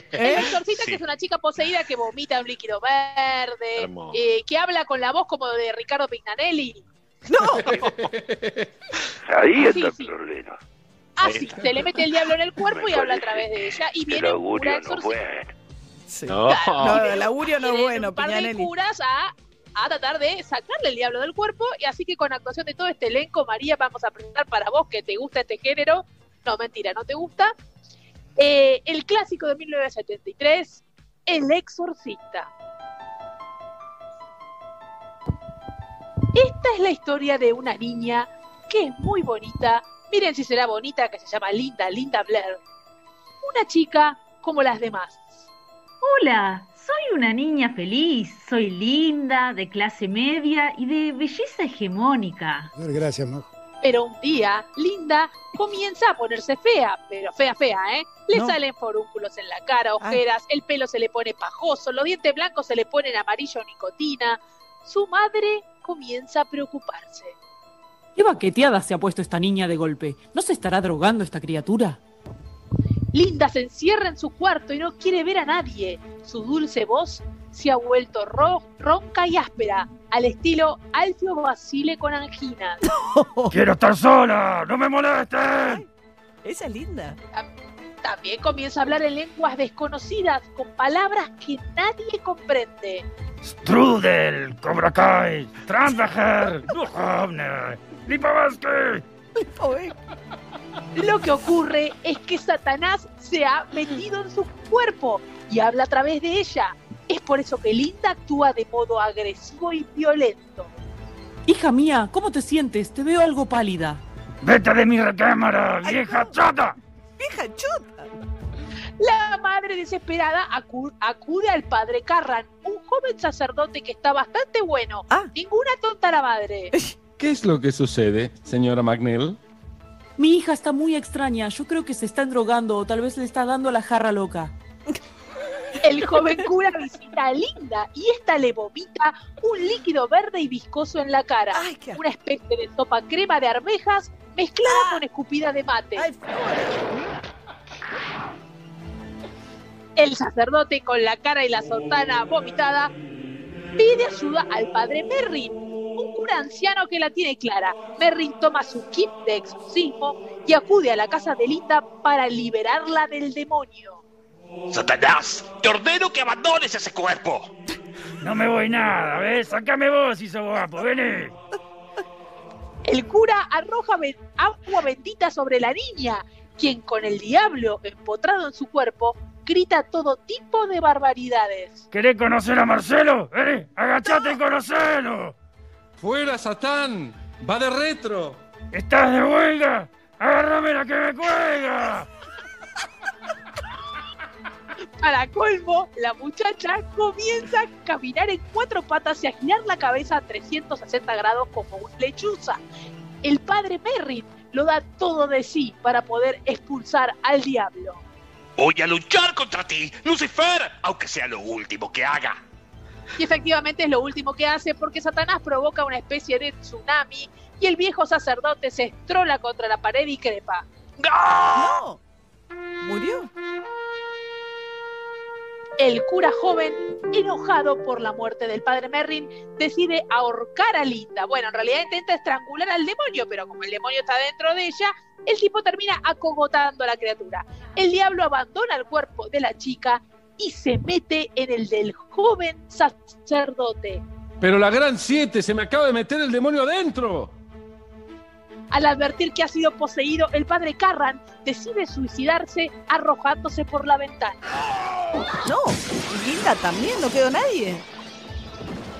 El exorcista que es una chica poseída que vomita un líquido verde, eh, que habla con la voz como de Ricardo Pignanelli. Ahí Sí, está sí. el problema. Así, se le mete el diablo en el cuerpo y habla a través de ella. Y El viene un augurio no exorcista. bueno. Sí. No. No, el augurio no es bueno, un par de curas a, a tratar de sacarle el diablo del cuerpo. Y así que con actuación de todo este elenco, María, vamos a presentar para vos que te gusta este género. No, mentira, no te gusta. Eh, el clásico de 1973, El Exorcista. Esta es la historia de una niña que es muy bonita. Miren si será bonita, que se llama Linda, Linda Blair. Una chica como las demás. Hola, soy una niña feliz, soy linda, de clase media y de belleza hegemónica. Gracias, Majo. Pero un día, Linda comienza a ponerse fea, pero fea, fea, ¿eh? Le No. salen forúnculos en la cara, ojeras, el pelo se le pone pajoso, los dientes blancos se le ponen amarillo nicotina. Su madre comienza a preocuparse. ¿Qué baqueteada se ha puesto esta niña de golpe? ¿No se estará drogando esta criatura? Linda se encierra en su cuarto y no quiere ver a nadie. Su dulce voz se ha vuelto ro- ronca y áspera, al estilo Alfio Basile con angina. Quiero estar sola, no me molesten. Esa es linda. También comienza a hablar en lenguas desconocidas, con palabras que nadie comprende. Strudel, Cobra Kai, Duhovne, Lipovetsky. Lo que ocurre es que Satanás se ha metido en su cuerpo y habla a través de ella. Es por eso que Linda actúa de modo agresivo y violento. Hija mía, ¿cómo te sientes? Te veo algo pálida. Vete de mi recámara, vieja chata. vieja chota. La madre desesperada acu- acude al padre Carran, un joven sacerdote que está bastante bueno. Ah. Ninguna tonta la madre. ¿Qué es lo que sucede, señora McNeil? Mi hija está muy extraña. Yo creo que se está drogando o tal vez le está dando la jarra loca. El joven cura visita a Linda y esta le vomita un líquido verde y viscoso en la cara. Ay, qué asco. Una especie de sopa crema de arvejas mezclada con escupida de mate. Ay, El sacerdote con la cara y la sotana vomitada pide ayuda al padre Merrin, un cura anciano que la tiene clara. Merrin toma su kit de exorcismo y acude a la casa de Linda para liberarla del demonio. Satanás, te ordeno que abandones ese cuerpo. No me voy nada, ¿ves? Sácame vos si sos guapo, vení. El cura arroja agua bendita sobre la niña, quien con el diablo empotrado en su cuerpo grita todo tipo de barbaridades. ¿Querés conocer a Marcelo? Vení, agachate y conocelo. ¡Fuera, Satán! ¡Va de retro! ¿Estás de huelga? Agárrame la que me cuelga. Para colmo, la muchacha comienza a caminar en cuatro patas y a girar la cabeza a 360 grados como una lechuza. El padre Merrin lo da todo de sí para poder expulsar al diablo. Voy a luchar contra ti, Lucifer, aunque sea lo último que haga. Y efectivamente es lo último que hace porque Satanás provoca una especie de tsunami y el viejo sacerdote se estrola contra la pared y crepa. ¡No! No. ¿Murió? El cura joven, enojado por la muerte del padre Merrin, decide ahorcar a Linda. Bueno, en realidad intenta estrangular al demonio, pero como el demonio está dentro de ella, el tipo termina acogotando a la criatura. El diablo abandona el cuerpo de la chica y se mete en el del joven sacerdote. Pero la gran siete, se me acaba de meter el demonio adentro. Al advertir que ha sido poseído, el padre Carran decide suicidarse arrojándose por la ventana. No. Linda también, no quedó nadie.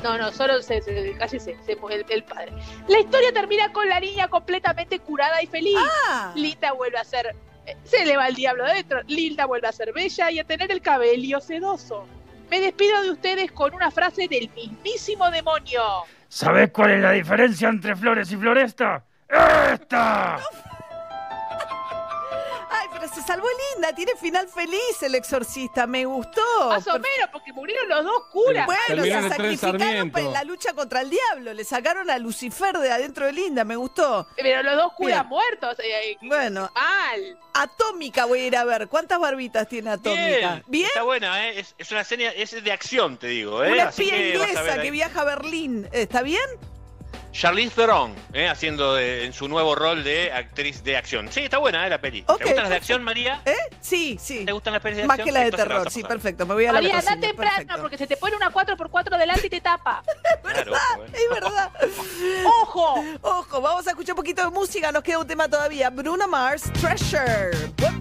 No, no, solo se, se- cállese, se- el, el padre. La historia termina con la niña completamente curada y feliz. Ah. Linda vuelve a ser. eh, Se le va el diablo adentro. Linda vuelve a ser bella y a tener el cabello sedoso. Me despido de ustedes con una frase del mismísimo demonio. ¿Sabés cuál es la diferencia entre flores y floresta? ¡Esta! Ay, pero se salvó linda, tiene final feliz el exorcista, me gustó. Más o menos, porque murieron los dos curas. Bueno, se sacrificaron Sarmiento. en la lucha contra el diablo, le sacaron a Lucifer de adentro de Linda, me gustó. Pero los dos curas Bien. muertos. eh, eh, Bueno, mal. Atómica voy a ir a ver. ¿Cuántas barbitas tiene Atómica? ¿Bien? Está buena, ¿eh? Es, es una serie, es de acción, te digo, ¿eh? Una Así espía que vas a inglesa que viaja a Berlín. ¿Está bien? Charlize Theron, ¿eh? Haciendo de- en su nuevo rol de actriz de acción. Sí, está buena, ¿eh? La peli. ¿Te gustan las de perfecto. acción, María? ¿Eh? Sí, sí. ¿Te gustan las pelis de Más acción? que la de Entonces terror, sí, perfecto. Me voy a la María, anda cocina, temprano perfecto. porque se te pone una 4x4 delante y te tapa. Claro, bueno. Es verdad. ¡Ojo! Ojo, vamos a escuchar un poquito de música. Nos queda un tema todavía. Bruno Mars, Treasure. Buen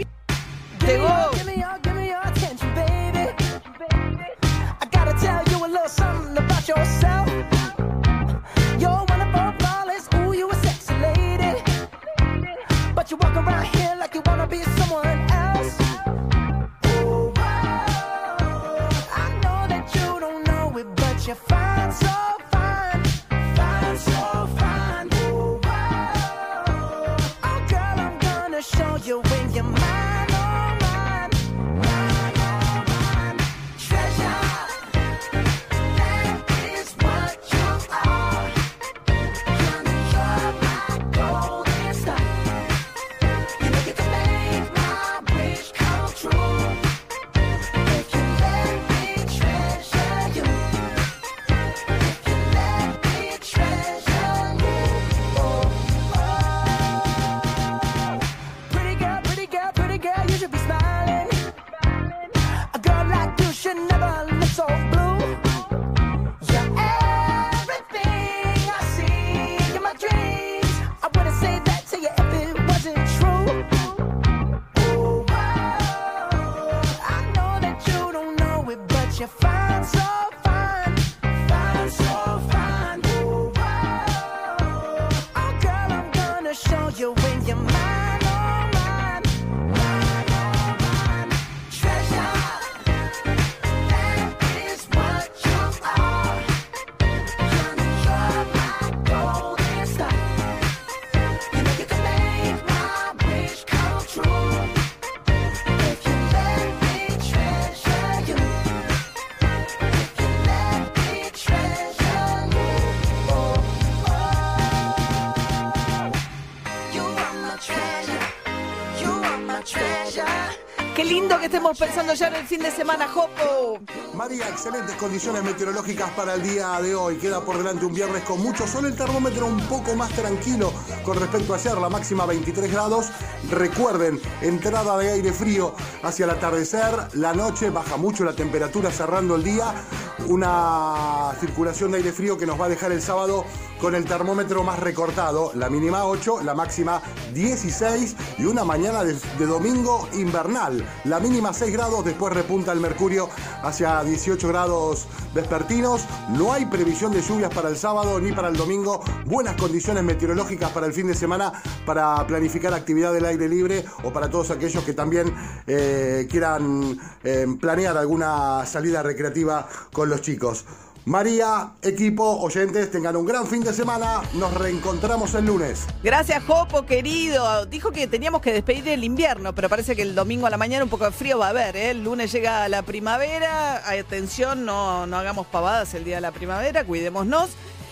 ya en el fin de semana, Jopo. María, excelentes condiciones meteorológicas para el día de hoy. Queda por delante un viernes con mucho sol, el termómetro un poco más tranquilo con respecto a ayer, la máxima 23 grados. Recuerden, entrada de aire frío hacia el atardecer, la noche baja mucho la temperatura cerrando el día. Una circulación de aire frío que nos va a dejar el sábado con el termómetro más recortado, la mínima 8, la máxima 16 y una mañana de, domingo invernal. La mínima 6 grados, después repunta el mercurio hacia 18 grados vespertinos. No hay previsión de lluvias para el sábado ni para el domingo. Buenas condiciones meteorológicas para el fin de semana para planificar actividad del aire libre o para todos aquellos que también eh, quieran eh, planear alguna salida recreativa con los chicos. María, equipo, oyentes, tengan un gran fin de semana. Nos reencontramos el lunes. Gracias, Jopo, querido. Dijo que teníamos que despedir el invierno, pero parece que el domingo a la mañana un poco de frío va a haber. ¿eh? El lunes llega la primavera. Atención, no, no hagamos pavadas el día de la primavera, cuidémonos.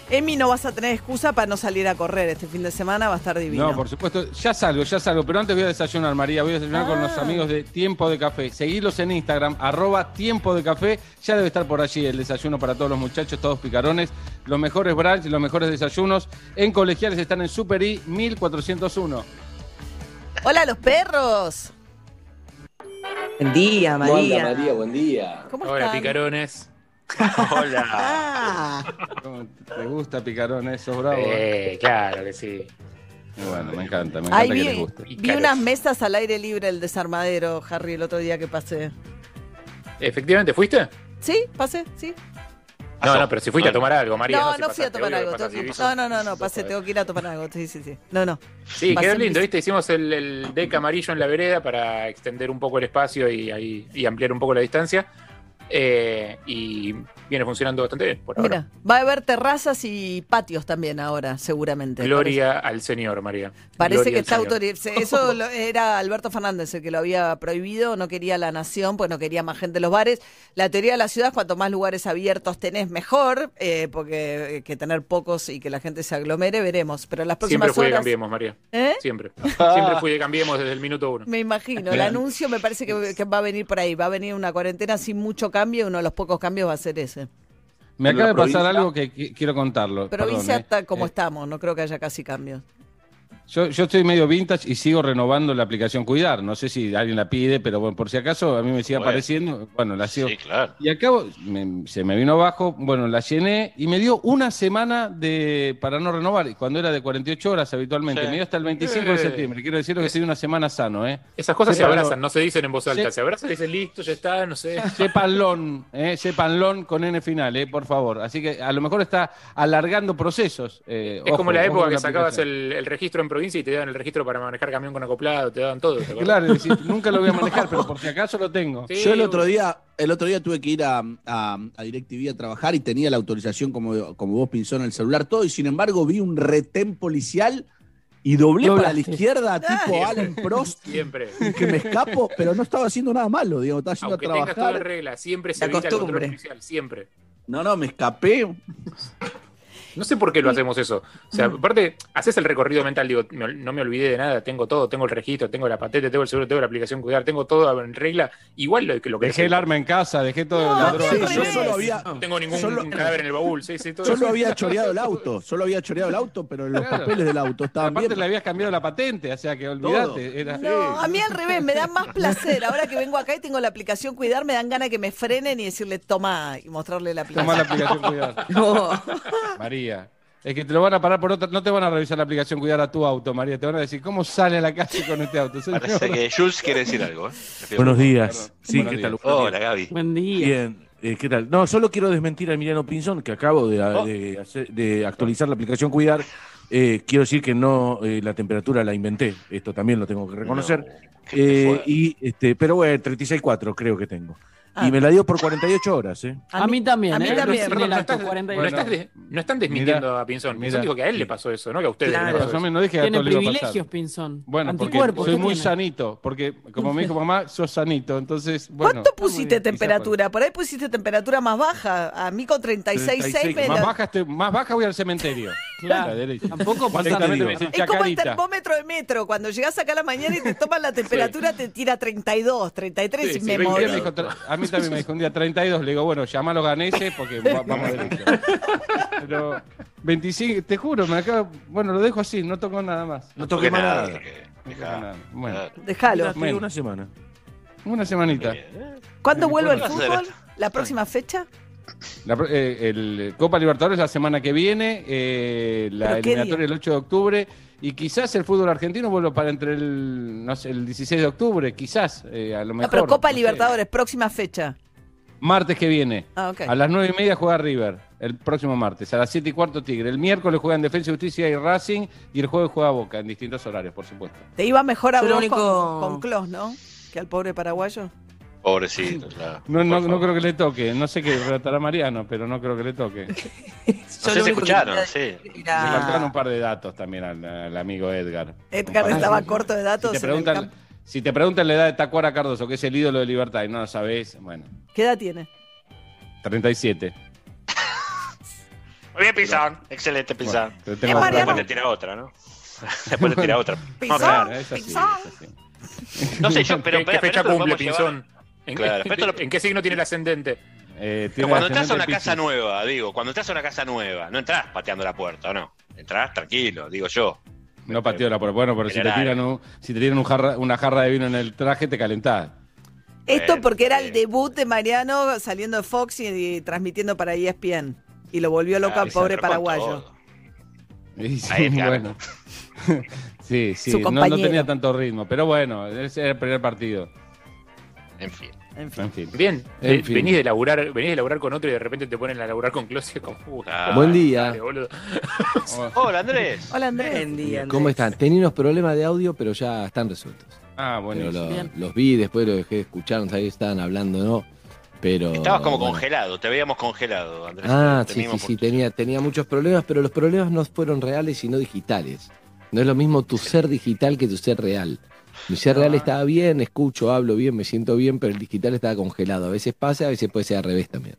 Emi, no vas a tener excusa para no salir a correr este fin de semana, va a estar divino. No, por supuesto, ya salgo, ya salgo, pero antes voy a desayunar, María, voy a desayunar con los Ah. amigos de Tiempo de Café. Seguirlos en Instagram, arroba Tiempo de Café, ya debe estar por allí el desayuno para todos los muchachos, todos picarones, los mejores brunch, los mejores desayunos. En colegiales están en Super I 1401. Hola, los perros. Buen día, ¿Cómo anda, María. María? Buen día. ¿Cómo Hola, están? picarones. Hola. Ah, ¿Cómo ¿Te gusta picarones? ¿Sos bravo? Eh, claro que sí. Bueno, me encanta, me encanta Ay, que les vi, guste. vi unas mesas al aire libre el desarmadero, Harry, el otro día que pasé. Efectivamente, ¿fuiste? ¿Sí? ¿Pasé? ¿Sí? No, no, pero si fuiste a tomar algo, María. no, si no fui a tomar algo. tengo que-. No, no, no, no, pasé, tengo que ir a tomar algo. Sí, sí, sí. No, no. Sí, Pasé quedó lindo, ¿viste? Hicimos el, el deck amarillo en la vereda para extender un poco el espacio y, y ampliar un poco la distancia. Eh, y viene funcionando bastante bien por ahora. Mira, va a haber terrazas y patios también ahora, seguramente. Gloria al Señor, María. Parece Gloria que está autorizado. Eso lo- era Alberto Fernández el que lo había prohibido, no quería la nación, pues no quería más gente en los bares. La teoría de la ciudad es cuanto más lugares abiertos tenés, mejor, eh, porque eh, que tener pocos y que la gente se aglomere, veremos. Pero las próximas Siempre fui de horas. Cambiemos, María. ¿Eh? Siempre. Siempre fui de Cambiemos desde el minuto uno. Me imagino, el anuncio me parece que, que va a venir por ahí, va a venir una cuarentena sin mucho cambio, y uno de los pocos cambios va a ser ese. Me acaba de pasar provincia- algo que qui- quiero contarlo. Pero perdón, eh. hasta como Eh, estamos, no creo que haya casi cambios. Yo, yo estoy medio vintage y sigo renovando la aplicación Cuidar. No sé si alguien la pide, pero bueno, por si acaso a mí me sigue Bueno. apareciendo. Bueno, la sigo. Sí, claro. Y acabo, me- se me vino abajo, bueno, la llené y me dio una semana de para no renovar, y cuando era de 48 horas habitualmente. Sí. Me dio hasta el 25 de septiembre. Quiero decirlo que estoy una semana sano, ¿eh? Esas cosas se abrazan, no se dicen en voz alta. Se abrazan y dicen listo, ya está, no sé. Sépanlon, ¿eh? Sépanlon con N final, ¿eh? Por favor. Así que a lo mejor está alargando procesos. eh, Es ojo, como la época que sacabas el, el registro en provincia y te daban el registro para manejar camión con acoplado, te daban todo. Claro, es decir, nunca lo voy a manejar, pero por si acaso lo tengo. Sí, Yo el otro día, el otro día tuve que ir a, a, a DirecTV a trabajar y tenía la autorización como, como vos pinzó en el celular, todo, y sin embargo vi un retén policial y doblé para la izquierda, tipo Alan Prost, Siempre. que me escapo, pero no estaba haciendo nada malo, digo, estaba yendo Aunque a tengas trabajar. regla, siempre se La evita el control costumbre. policial, siempre. No, no, me escapé. No sé por qué lo hacemos eso. O sea, aparte, haces el recorrido mental, digo, no me olvidé de nada, tengo todo, tengo el registro, tengo la patente, tengo el seguro, tengo la aplicación cuidar, tengo todo en regla, igual lo que lo que Dejé el arma en casa, dejé todo No, la sí, droga. Sí, también. yo solo había, No tengo ningún Solo- cadáver en el baúl, sí, sí, todo solo eso. había choreado el auto, solo había choreado el auto, pero los Claro. papeles del auto estaban Aparte bien. le habías cambiado la patente, o sea que olvídate. Era... No, a mí al revés, me da más placer. Ahora que vengo acá y tengo la aplicación Cuidar, me dan ganas que me frenen y decirle toma y mostrarle la aplicación. Toma la aplicación Cuidar. No. María. Es que te lo van a parar por otra. No te van a revisar la aplicación Cuidar a tu auto, María. Te van a decir, ¿cómo sale a la calle con este auto? señor? Parece que Jules quiere decir algo. ¿eh? Buenos días. Sí, Buenos ¿qué tal? días. Buenos Hola. Gaby. Buen día. Bien, eh, ¿qué tal? No, solo quiero desmentir a Emiliano Pinzón, que acabo de, Oh. de hacer- de actualizar la aplicación Cuidar. Eh, quiero decir que no, eh, la temperatura la inventé, esto también lo tengo que reconocer. No, Eh, y, este, pero bueno, 36.4 creo que tengo. Ah. Y me la dio por 48 horas, ¿eh? A mí también, a mí ¿eh? también. Perdón, no estás, 48. no estás de- no están desmintiendo Mira, a Pinzón. Pinzón dijo que a él le pasó eso, ¿no? Que a ustedes Claro. pasó eso. no dije que a Tiene pasar. privilegios, Pinzón. Bueno, porque Anticuerpos. soy ¿qué muy tiene? sanito. Porque, como me dijo mamá, sos sanito. Entonces, bueno. ¿Cuánto pusiste temperatura? Por ahí pusiste temperatura más baja. A mí con 36,6 me 36, Más la- baja, estoy- más baja voy al cementerio. Claro. A la derecha. Tampoco pasa nada. Es como el termómetro de metro. Cuando llegas acá a la mañana y te toman la temperatura, te tira 32, 33 Sí, y sí, me 20 Un día morí. me dijo a mí también me dijo un día 32, le digo, bueno, llama a los ganeses porque va- vamos derecho. Pero 25, te juro, me acabo, bueno, lo dejo así, no toco nada más. No toqué nada. No toco dejá. nada. Bueno, Bueno. una semana. una semanita. Bien. ¿Cuándo vuelve el ¿Qué vas a hacer fútbol? ¿La próxima fecha? La pro- eh, el Copa Libertadores la semana que viene, eh, la ¿Pero qué eliminatoria día? el 8 de octubre y quizás el fútbol argentino vuelva para entre el, no sé, el 16 de octubre, quizás, eh, a lo No, mejor. pero Copa no sé. Libertadores, próxima fecha. Martes que viene. Ah. A las nueve y media juega River, el próximo martes. A las 7 y cuarto Tigre. El miércoles juegan Defensa y Justicia y Racing. Y el jueves juega Boca, en distintos horarios, por supuesto. Te iba mejor a único- con, con Clos, ¿no? Que al pobre paraguayo. Pobrecito, claro. No, no, no creo que le toque. No sé qué relatará Mariano, pero no creo que le toque. No sé si escucharon, sí. decir Le era- faltaron un par de datos también al, al amigo Edgar. Edgar de- estaba corto de datos. Si te, en el preguntan, campo. si te preguntan la edad de Tacuara Cardoso, que es el ídolo de Libertad, y no lo sabés, bueno, ¿Qué edad tiene? 37. Muy bien, Pizarro. Excelente, Pizarro. Bueno, pero Mariano. Después te tira otra, ¿no? Después te tira otra. Pizarro. No, claro. Claro, es así, Pizarro. es así. No sé, yo, pero ¿Qué, qué pero fecha lo cumple llevar- Pinzón? ¿En, Claro, lo- en qué signo tiene el ascendente? Eh, tiene cuando entras a una Piscis. casa nueva, digo, cuando entras a una casa nueva, no entras pateando la puerta, ¿o no? Entrás tranquilo, digo yo. No pateo la puerta. Bueno, pero si te tiran, un- si te tiran un jarra- una jarra de vino en el traje, te calentás. Esto Bueno, porque era el debut de Mariano saliendo de Fox y, y transmitiendo para ESPN. Y lo volvió loco Ah, al pobre paraguayo. Y sí, Ahí, bueno. sí, sí, Su no, no tenía tanto ritmo, pero bueno, ese era el primer partido. En fin. En fin. En fin. Bien, En ve- fin. venís de laburar, venís de laburar con otro y de repente te ponen a laburar con Close como uh, Claro. Buen día. dale. Hola, Andrés. Hola Andrés. Buen día, Andrés. ¿Cómo están? Tenía unos problemas de audio, pero ya están resueltos. Ah, bueno. lo- Bien. los vi, después lo dejé de escuchar, no sabía que estaban hablando, ¿no? Pero, Estabas como bueno. congelado, te veíamos congelado, Andrés. Ah, sí, sí, sí, tenía, tenía muchos problemas, pero los problemas no fueron reales, sino digitales. No es lo mismo tu ser digital que tu ser real. Mi ser real estaba bien, escucho, hablo bien, me siento bien, pero el digital estaba congelado. A veces pasa, a veces puede ser al revés también.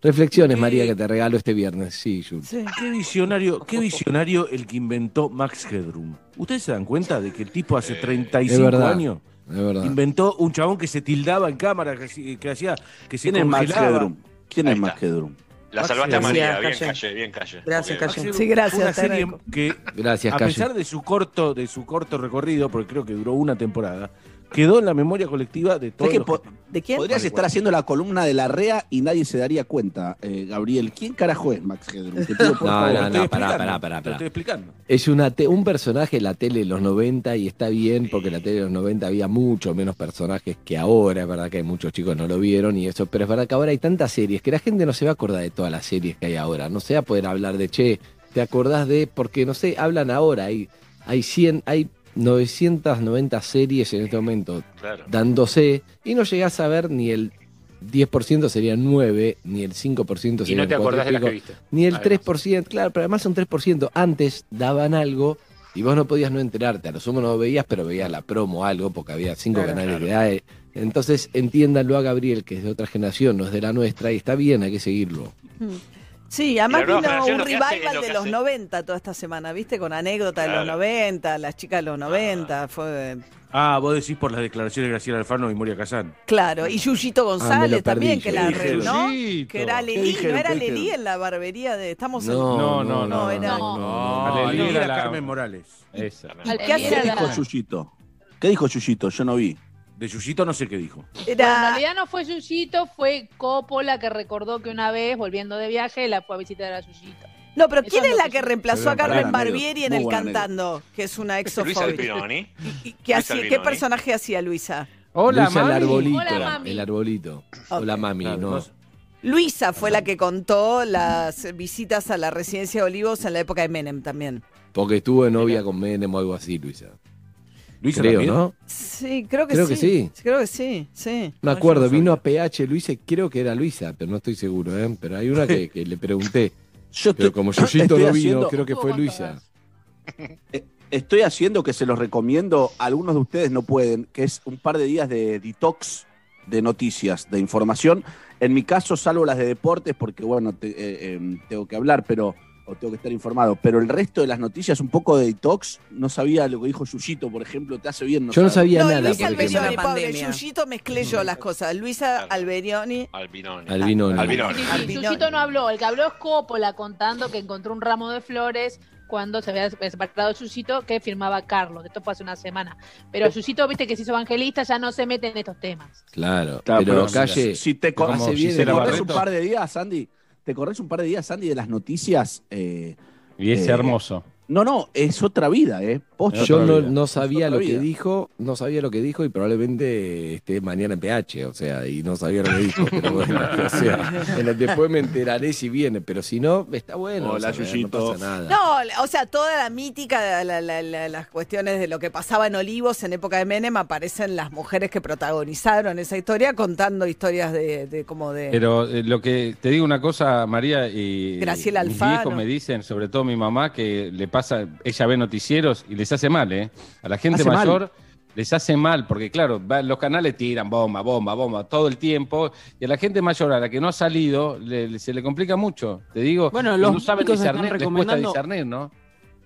Reflexiones, María, que te regalo este viernes. Sí, Jules. Qué visionario, qué visionario el que inventó Max Headroom. ¿Ustedes se dan cuenta de que el tipo hace 35 Es verdad, años es verdad. inventó un chabón que se tildaba en cámara, que, hacía- que hacía, que se ¿Quién es Max? Headroom? ¿Quién es Max Headroom? La salvaste a. María, Gracias, bien Calle. bien calle. Gracias, Calle. Sí, gracias, Una serie que, Gracias, a Calle. pesar de su corto, de su corto recorrido, porque creo que duró una temporada, quedó en la memoria colectiva de todos Es que los po- ¿De quién? Podrías estar haciendo la columna de la REA y nadie se daría cuenta, eh, Gabriel. ¿Quién carajo es Max Headroom? Te pido, por No, favor. no, Estoy no, pará, explicando, pará, pará, te estoy explicando. Es una te- un personaje de la tele de los 90 y está bien porque en la tele de los 90 había mucho menos personajes que ahora, es verdad que muchos chicos no lo vieron y eso, pero es verdad que ahora hay tantas series que la gente no se va a acordar de todas las series que hay ahora, no se va a poder hablar de, che, te acordás de, porque no sé, hablan ahora, hay, hay 100, hay 990 series en este momento Claro. dándose y no llegás a ver ni el 10% serían 9, ni el 5% Y serían no te acordás de las cuatro y que viste. Ni el Además. 3%, claro, pero además un 3%. Antes daban algo y vos no podías no enterarte. A lo sumo no lo veías, pero veías la promo o algo porque había cinco Claro, canales claro. de AE. Entonces entiéndanlo a Gabriel, que es de otra generación, no es de la nuestra, y está bien, hay que seguirlo. Sí, además Y vino un hace revival lo de los hace- 90 toda esta semana, ¿viste? Con anécdotas de los Claro. 90, las chicas de los 90, fue Ah, vos decís por las declaraciones de Graciela Alfano y Moria Kazán. claro. Y Yuyito Ah, González también, que ¿qué la. Yuyito. Que era ¿Qué Lelí, dijeron? ¿no era ¿Qué Lelí en la barbería de Estamos en- No, No, no, no, no. era- no, No, Alelí Lili era Carmen Morales. Esa. Al- ¿Qué hace? era ¿Qué la- dijo Yuyito? ¿Qué dijo Yuyito? Yo no vi. De Yuyito no sé qué dijo. Bueno, en realidad no fue Yuyito, fue Coppola que recordó que una vez, volviendo de viaje, la fue a visitar a Yuyito. no, pero Eso ¿quién es la que reemplazó a Carmen Barbieri en el buena cantando? Que es una exofóbica. Albinoni. ¿Y ¿Qué, hacía- ¿Qué personaje hacía Luisa? Hola, Luisa el mami. arbolito. Hola, mami. El arbolito. Hola, mami. Claro, no. no- Luisa fue la que contó las visitas a la residencia de Olivos en la época de Menem también. Porque estuvo de novia con Menem o algo así, Luisa. Luisa Creo, también. ¿no? Sí, creo que Creo sí. que sí. Creo que sí, sí. Me No, acuerdo, no vino a. PH Luisa, creo que era Luisa, pero no estoy seguro, ¿eh? Pero hay una que, que le pregunté. Yo Pero estoy- como Yuyito estoy no vino, creo que fue Luisa. Eh, Estoy haciendo que se los recomiendo, algunos de ustedes no pueden, que es un par de días de detox de noticias, de información. En mi caso, salvo las de deportes, porque bueno, te- eh, eh, tengo que hablar, pero o tengo que estar informado. Pero el resto de las noticias, un poco de detox, no sabía lo que dijo Yuyito, por ejemplo, te hace bien. Yo no sabía No, nada. Luisa porque Alberioni, no- pobre, pandemia. Yuyito mezclé yo las cosas. Luisa Alberioni. Albinoni. Albinoni. Albinoni. Sí, sí, Albinoni. Yuyito no habló, el que habló es Coppola contando que encontró un ramo de flores cuando se había separado Yuyito que firmaba Carlos. Esto fue hace una semana. Pero Yuyito, viste que se hizo evangelista, ya no se mete en estos temas. Claro, Claro, pero pero calle. si te, hace si bien te el- corres un par de días, Sandy, te corres un par de días, Sandy, de las noticias. eh, Y es Eh, hermoso. No, no, es otra vida, ¿eh? Yo no, sabía lo que vida. dijo, no sabía lo que dijo y probablemente esté mañana en PH, o sea, y no sabía lo que dijo, pero bueno, o sea, después me enteraré si viene, pero si no, está bueno. Hola, saber, Yuyito. No pasa nada. No, o sea, toda la mítica, la- la- la- las cuestiones de lo que pasaba en Olivos en época de Menem, aparecen las mujeres que protagonizaron esa historia contando historias de, de como de... Pero eh, lo que te digo una cosa, María, y Graciela mis Alfano. viejos me dicen, sobre todo mi mamá, que le pasa, ella ve noticieros y les hace mal, ¿eh? A la gente Hace mal. mayor les hace mal, porque claro, los canales tiran bomba, bomba, bomba todo el tiempo, y a la gente mayor, a la que no ha salido, le- le- se le complica mucho. Te digo, Bueno, los no saben médicos están discernir, les cuesta recomendando- discernir, ¿no?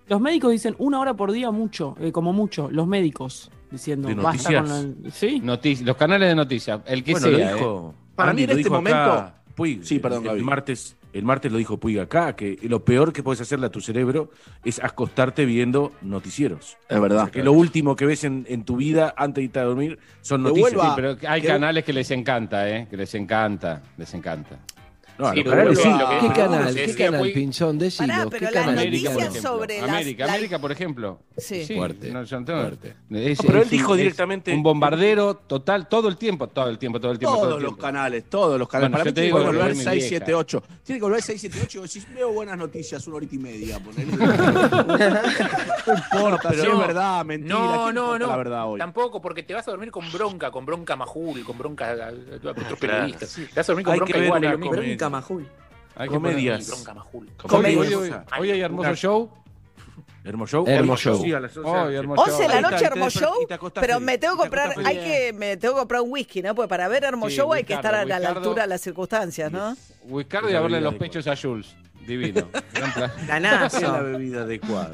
Los médicos dicen una hora por día mucho, eh, como mucho, los médicos diciendo ¿De basta con ¿Sí? Notici- los canales de noticias, el que Bueno, lo sea, ¿eh? dijo. Para Andy mí en lo este dijo acá, momento- Puig, Sí, perdón, el, Gaby. martes, el martes lo dijo Puig acá, que lo peor que puedes hacerle a tu cerebro es acostarte viendo noticieros. Es verdad. O sea, que lo último que ves en, en tu vida antes de irte a dormir son noticias. Sí, pero hay que- canales que les encanta, ¿eh? Que les encanta, les encanta. No, Sí, los pero canales lo- sí. lo que- ¿Qué canal? ¿Qué canal, muy- Pinchón? Decilo. Pará, ¿Qué pero las canal? América, por noticias ejemplo. sobre las- América, la- América, por ejemplo. Sí. Fuerte, no, yo no tengo- fuerte. Es- No, pero es él dijo un- es directamente- Un bombardero total, todo el tiempo, todo el tiempo, todo el tiempo. todo Todos el los tiempo. canales, todos los canales. Bueno, Para mí te tiene digo que lo volver ve mi 678. Tiene que volver 678 y decís, veo buenas noticias, una horita y media. ponele. no importa, Pero si es no. verdad, mentira. No, ¿quién no, no. La verdad hoy. Tampoco, porque te vas a dormir con bronca, con bronca majul, con bronca a, a- a otros periodistas. Te vas a dormir con bronca igual, es lo mismo. Bronca Majul. Hay que Comedias. Bronca majul. poner- Hoy, Comedias. hoy- hoy hay hermoso show. Hermoso show. Hermoso Hoy, show. sí, a las once Hoy, de la hermoso noche. 11 de la Ahí noche, Hermoso desper- Show, y te acostás pero feliz, me tengo que te acostás comprar, hay feliz. que, me tengo que comprar un whisky, ¿no? Porque para ver Hermoso Sí, Show hay que estar a la, altura de las circunstancias, ¿no? Whiskardo y La a verle bebida los pechos a Jules. Divino. Gran plan. Es la bebida adecuada.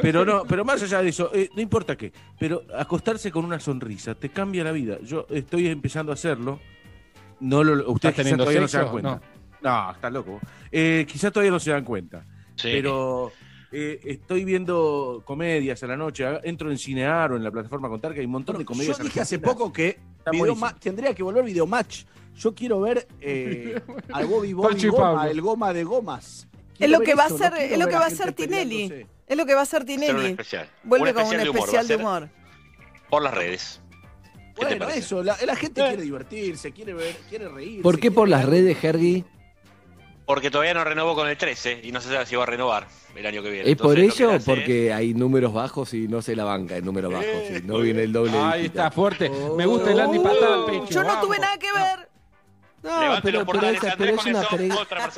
Pero no, pero más allá de eso, eh, no importa qué, pero acostarse con una sonrisa te cambia la vida. Yo estoy empezando a hacerlo. No lo, ustedes ¿Estás quizás teniendo todavía no se dan sexo? cuenta. No, está loco. Eh, quizás todavía no se dan cuenta. Sí. Pero eh, estoy viendo comedias a la noche. Entro en Cinear o en la plataforma Contar, que hay un montón de Yo comedias. dije hace poco que Video tendría que volver Videomatch. Yo quiero ver eh, al Bobby Bobby Goma, el goma de gomas. Es lo que va a no quiero es lo que va a hacer Tinelli. Es lo que va a un Tinelli. Vuelve con un especial de humor, ser. Por las redes. ¿Qué te Bueno, eso, la, la gente quiere divertirse, quiere ver, quiere reír. ¿Por qué por las redes, Hergy? Porque todavía no renovó con el 13 y no se sabe si va a renovar el año que viene. ¿Es por Entonces, lo eso que o hace es- porque hay números bajos y no se la banca en números bajos? y no viene el doble. Ahí dígito? está, fuerte. Me gusta el Andy patada al pecho. Yo no vamos. tuve nada que ver. No, pero, esa- es una, pre-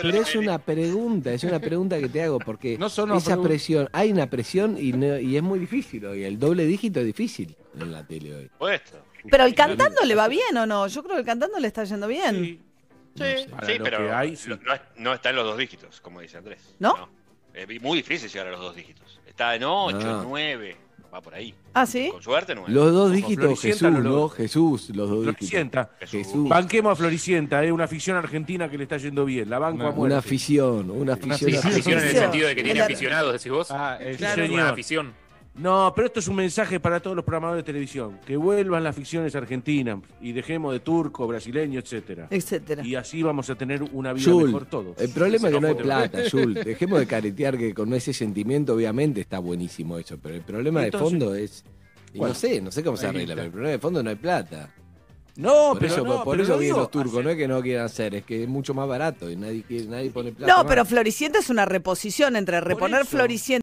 pero es una pregunta, es una pregunta que te hago, porque No son una esa pregunta. presión, hay una presión y, no- y es muy difícil hoy. El doble dígito es difícil en la tele hoy. Puesto. Pero el cantando le va bien o no? Yo creo que el cantando le está yendo bien. Sí. Sí, sí, pero hay, sí. lo- no, es- no está en los dos dígitos, como dice Andrés. ¿No? Es muy difícil llegar a los dos dígitos. Está en 8, Ah. 9, va por ahí. Ah, ¿sí? Con suerte, 9. Los dos dígitos, Jesús, ¿no? Jesús, los dos dígitos. Floricienta. Jesús. Banquemos a Floricienta, eh, una ficción argentina que le está yendo bien. La banco Una- a muerte. Una afición, una afición. afición. argentina. Afición en el Afición. sentido de que tiene aficionados, decís vos. Ah, el- Claro, Una señor. afición. No, pero esto es un mensaje para todos los programadores de televisión. Que vuelvan las ficciones argentinas y dejemos de turco, brasileño, etcétera. Etcétera. Y así vamos a tener una vida Jul, mejor todos. el problema es que no hay plata, Jul. Dejemos de caretear que con ese sentimiento, obviamente, está buenísimo eso. Pero el problema de fondo es. no sé, no sé cómo se arregla, pero el problema de fondo no hay plata. No, por pero eso, no, por pero eso lo vienen digo, los turcos, no es que no quieran hacer, es que es mucho más barato y nadie, quiere, nadie pone plata. No, más. pero Floricienta es una reposición entre reponer. Floricienta